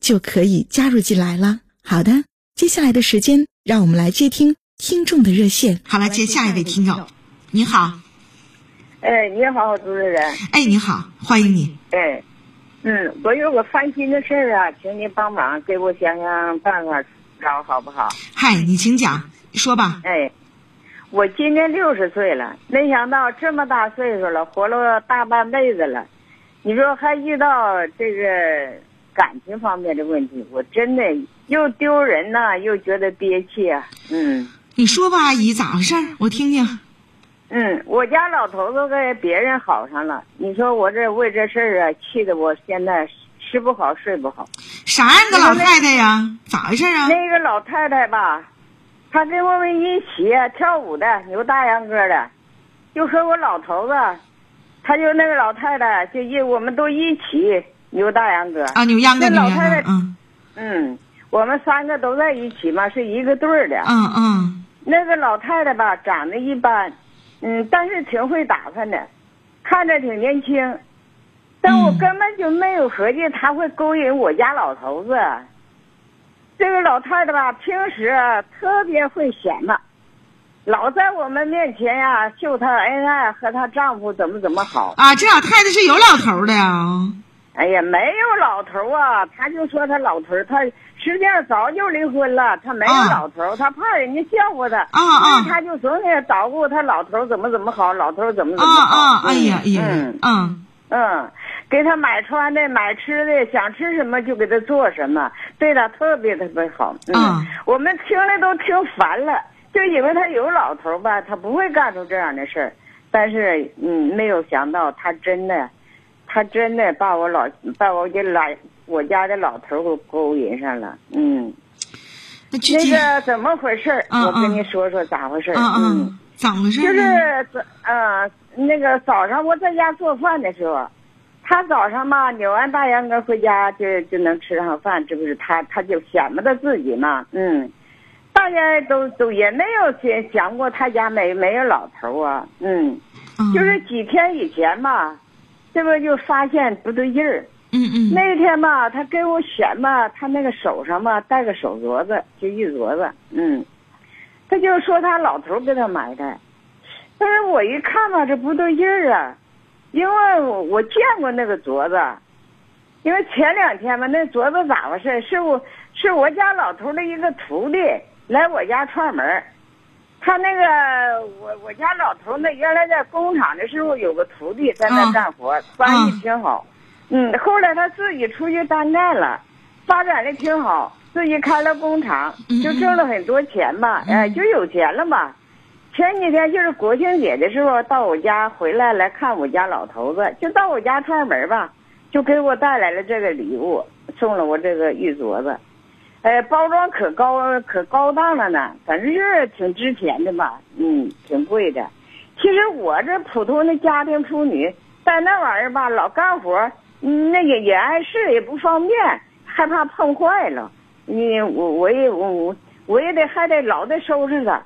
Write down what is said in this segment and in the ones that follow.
就可以加入进来了。好的，接下来的时间，让我们来接听听众的热线。好了，接下一位听众，你好。哎，你好，主持人。哎，你好，欢迎你。哎，嗯，我有个烦心的事儿啊，请您帮忙给我想想办法找好不好？嗨，你请讲，说吧。哎。我今年六十岁了，没想到这么大岁数了，活了大半辈子了，你说还遇到这个感情方面的问题，我真的又丢人呐，又觉得憋气啊。嗯，你说吧，阿姨，咋回事？我听听。嗯，我家老头子跟别人好上了，你说我这为这事儿啊，气得我现在吃不好睡不好。啥样的老太太呀？咋回事啊？那个老太太吧。她跟我们一起跳舞的，扭大秧歌的，就和我老头子，他就那个老太太，就一我们都一起扭大秧歌。啊，牛秧歌，老太太，嗯，嗯，我们三个都在一起嘛，是一个队儿的。嗯嗯。那个老太太吧，长得一般，嗯，但是挺会打扮的，看着挺年轻，但我根本就没有合计她会勾引我家老头子。这个老太太吧，平时特别会显摆，老在我们面前呀秀她恩爱，和她丈夫怎么怎么好啊。这老太太是有老头的呀？哎呀，没有老头啊，他就说他老头，他实际上早就离婚了，他没有老头，他怕人家笑话他，啊啊，他就总得捣鼓他老头怎么怎么好，老头怎么怎么好。啊啊，哎呀哎呀，嗯嗯嗯。给他买穿的、买吃的，想吃什么就给他做什么，对他特别特别好。嗯，我们听了都听烦了，就以为他有老头吧，他不会干出这样的事儿。但是，嗯，没有想到他真的，他真的把我老把我给老我家的老头给勾引上了。嗯，那个怎么回事？我跟你说说咋回事？嗯，咋回事？就是早，嗯，那个早上我在家做饭的时候。他早上嘛扭完大秧歌回家就就能吃上饭，这不是他他就显摆他自己嘛，嗯，大家都都也没有想想过他家没没有老头啊，嗯，就是几天以前吧，这不就发现不对劲儿，嗯嗯，那天吧他给我选吧他那个手上吧戴个手镯子，就玉镯子，嗯，他就说他老头给他买的，但是我一看吧这不对劲儿啊。因为我我见过那个镯子，因为前两天吧，那镯子咋回事？是我是我家老头的一个徒弟来我家串门他那个我我家老头那原来在工厂的时候有个徒弟在那干活，关系挺好。嗯，后来他自己出去单干了，发展的挺好，自己开了工厂，就挣了很多钱吧，哎，就有钱了嘛。前几天就是国庆节的时候，到我家回来来看我家老头子，就到我家串门吧，就给我带来了这个礼物，送了我这个玉镯子，哎，包装可高可高档了呢，反正是挺值钱的吧，嗯，挺贵的。其实我这普通的家庭妇女带那玩意儿吧，老干活，嗯那也也碍事，也不方便，害怕碰坏了。你我我也我我我也得还得老得收拾它。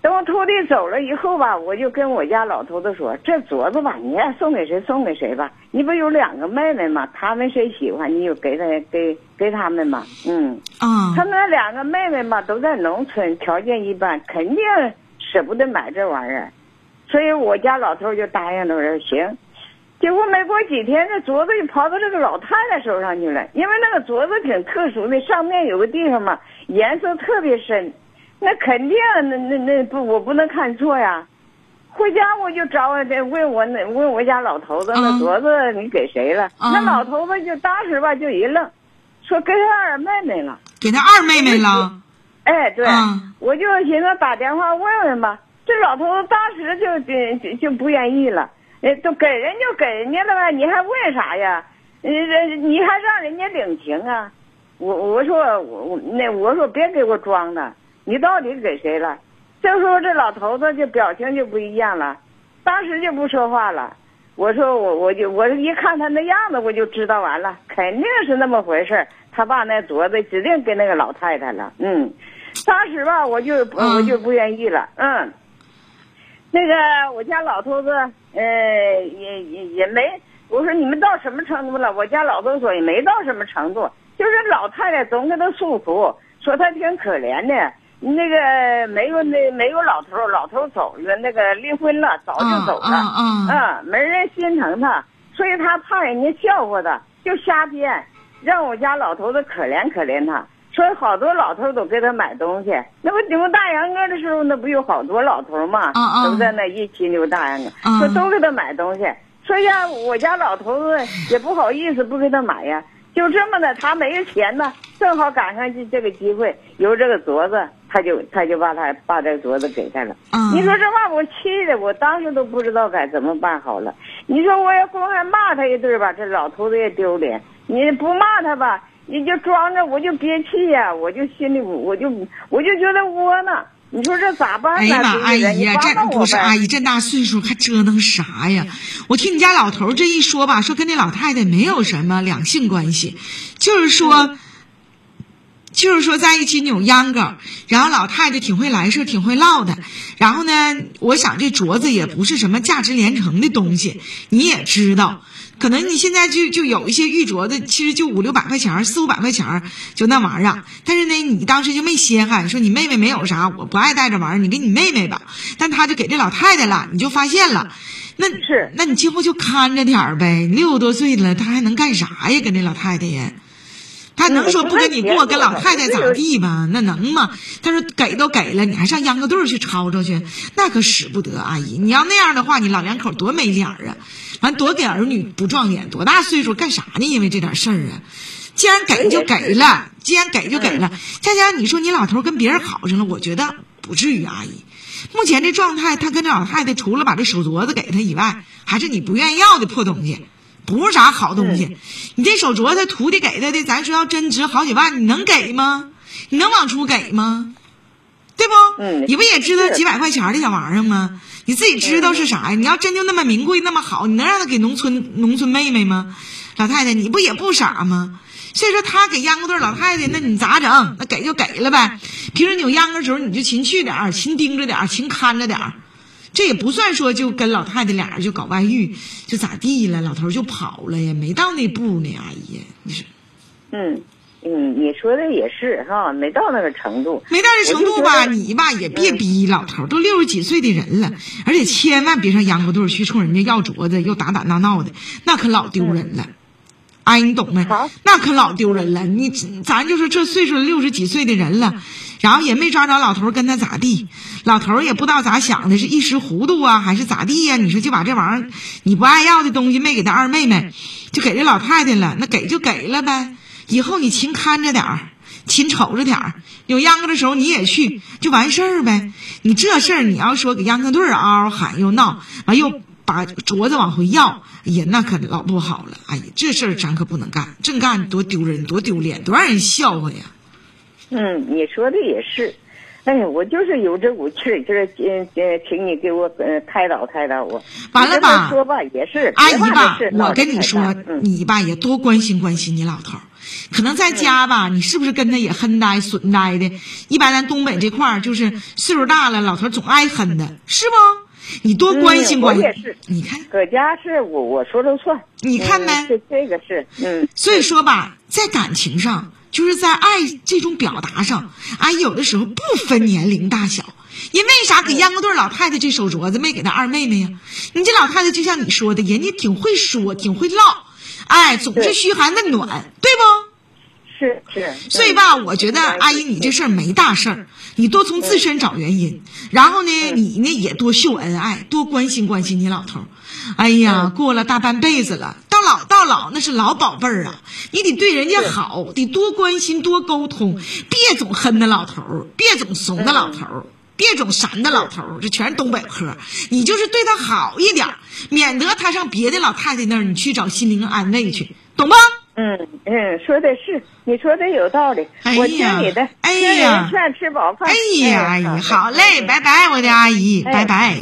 等我徒弟走了以后吧，我就跟我家老头子说：“这镯子吧，你爱送给谁送给谁吧。你不有两个妹妹吗？他们谁喜欢，你就给他给给他们嘛。嗯，啊，他那两个妹妹嘛都在农村，条件一般，肯定舍不得买这玩意儿。所以我家老头就答应了，我说行。结果没过几天，这镯子就跑到这个老太太手上去了。因为那个镯子挺特殊的，上面有个地方嘛，颜色特别深，那肯定那那那不我不能看错呀。回家我就找我问我那问我家老头子，那镯子你给谁了？那老头子就当时吧就一愣，说给他二妹妹了。给他二妹妹了。哎，对，我就寻思打电话问问吧。这老头子当时就就就不愿意了。哎，都给人就给人家了呗，你还问啥呀？呃，你还让人家领情啊？我我说我我那我说别给我装的，你到底给谁了？这时候这老头子就表情就不一样了，当时就不说话了。我说我我就我一看他那样子，我就知道完了，肯定是那么回事他爸那镯子指定给那个老太太了。嗯，当时吧，我就我就不愿意了。嗯。那个我家老头子，呃，也也也没，我说你们到什么程度了？我家老头子也没到什么程度，就是老太太总给他诉苦，说他挺可怜的，那个没有那没有老头，老头走了，那个离婚了，早就走了，嗯嗯，没人心疼他，所以他怕人家笑话他，就瞎编，让我家老头子可怜可怜他。所以好多老头都给他买东西，那不牛大秧歌的时候，那不有好多老头嘛，都在那一起牛大秧歌，说都给他买东西。说呀，我家老头子也不好意思不给他买呀，就这么的，他没有钱呢，正好赶上这这个机会，有这个镯子，他就他就把他把这镯子给他了。你说这话我气的，我当时都不知道该怎么办好了。你说我要公开骂他一顿吧，这老头子也丢脸；你不骂他吧。你就装着，我就憋气呀，我就心里，我就我就觉得窝囊。你说这咋办呢？哎呀妈，阿姨呀，这不是阿姨，这大岁数还折腾啥呀？我听你家老头这一说吧，说跟那老太太没有什么两性关系，就是说，就是说在一起扭秧歌，然后老太太挺会来事，挺会唠的。然后呢，我想这镯子也不是什么价值连城的东西，你也知道。可能你现在就就有一些玉镯子，其实就五六百块钱四五百块钱就那玩意儿。但是呢，你当时就没稀罕，说你妹妹没有啥，我不爱戴这玩意儿，你给你妹妹吧。但他就给这老太太了，你就发现了，那是那你今后就看着点儿呗。六十多岁了，他还能干啥呀？跟这老太太呀，他能说不跟你过，跟老太太咋地吧？那能吗？他说给都给了，你还上秧歌队去吵吵去，那可使不得。阿姨，你要那样的话，你老两口多没脸啊！完多给儿女不壮脸，多大岁数干啥呢？因为这点事儿啊，既然给就给了，既然给就给了。佳佳，你说你老头跟别人好上了，我觉得不至于。阿姨，目前这状态，他跟这老太太除了把这手镯子给他以外，还是你不愿意要的破东西，不是啥好东西。你这手镯他徒弟给他的，咱说要真值好几万，你能给吗？你能往出给吗？对不？嗯，你不也知道几百块钱的小玩意儿吗？你自己知道是啥呀？你要真就那么名贵那么好，你能让他给农村农村妹妹吗？老太太，你不也不傻吗？所以说他给秧歌队老太太，那你咋整？那给就给了呗。平时扭秧歌时候，你就勤去点儿，勤盯着点儿，勤看着点儿。这也不算说就跟老太太俩人就搞外遇，就咋地了？老头就跑了呀，没到那步呢，阿姨，你说？嗯。嗯，你说的也是哈，没到那个程度，没到这程度吧？你吧也别逼老头，都六十几岁的人了，而且千万别上秧歌队去冲人家要镯子，又打打闹闹的，那可老丢人了。哎，你懂没？那可老丢人了。你咱就是这岁数六十几岁的人了，然后也没抓着老头跟他咋地，老头也不知道咋想的，是一时糊涂啊，还是咋地呀？你说就把这玩意儿你不爱要的东西没给他二妹妹，就给这老太太了，那给就给了呗。以后你勤看着点儿，勤瞅着点儿。有秧歌的时候你也去，就完事儿呗。你这事儿你要说给秧歌队嗷嗷喊又闹，完又把镯子往回要，哎呀，那可老不好了。哎呀，这事儿咱可不能干，正干多丢人，多丢脸，多让人笑话呀。嗯，你说的也是。哎呀，我就是有这股气儿，就是嗯嗯，请你给我嗯开导开导我。完了吧？说吧，也是阿姨吧，我跟你说，你吧也多关心关心你老头儿。可能在家吧，你是不是跟他也哼呆损呆的？一般咱东北这块儿就是岁数大了，老头总爱哼的，是不？你多关心关心。我也是。你看，搁家是我我说了算。你看没？这这个是嗯。所以说吧，在感情上。就是在爱这种表达上，哎，有的时候不分年龄大小，人为啥给秧歌队老太太这手镯子没给她二妹妹呀？你这老太太就像你说的，人家挺会说，挺会唠，哎，总是嘘寒问暖？是是。所以吧，我觉得阿姨你这事儿没大事儿，你多从自身找原因，然后呢，你呢也多秀恩爱，多关心关心你老头儿。哎呀，过了大半辈子了，到老到老那是老宝贝儿啊，你得对人家好，得多关心多沟通，别总恨那老头儿，别总怂那老头儿。别总闪那老头儿，这全是东北话。你就是对他好一点，免得他上别的老太太那儿，你去找心灵安慰去，懂吗？嗯嗯，说的是，你说的有道理。哎我听呀你的，哎呀劝吃饱饭。哎呀，阿姨，嗯好嘞，拜拜，我的阿姨，哎拜拜。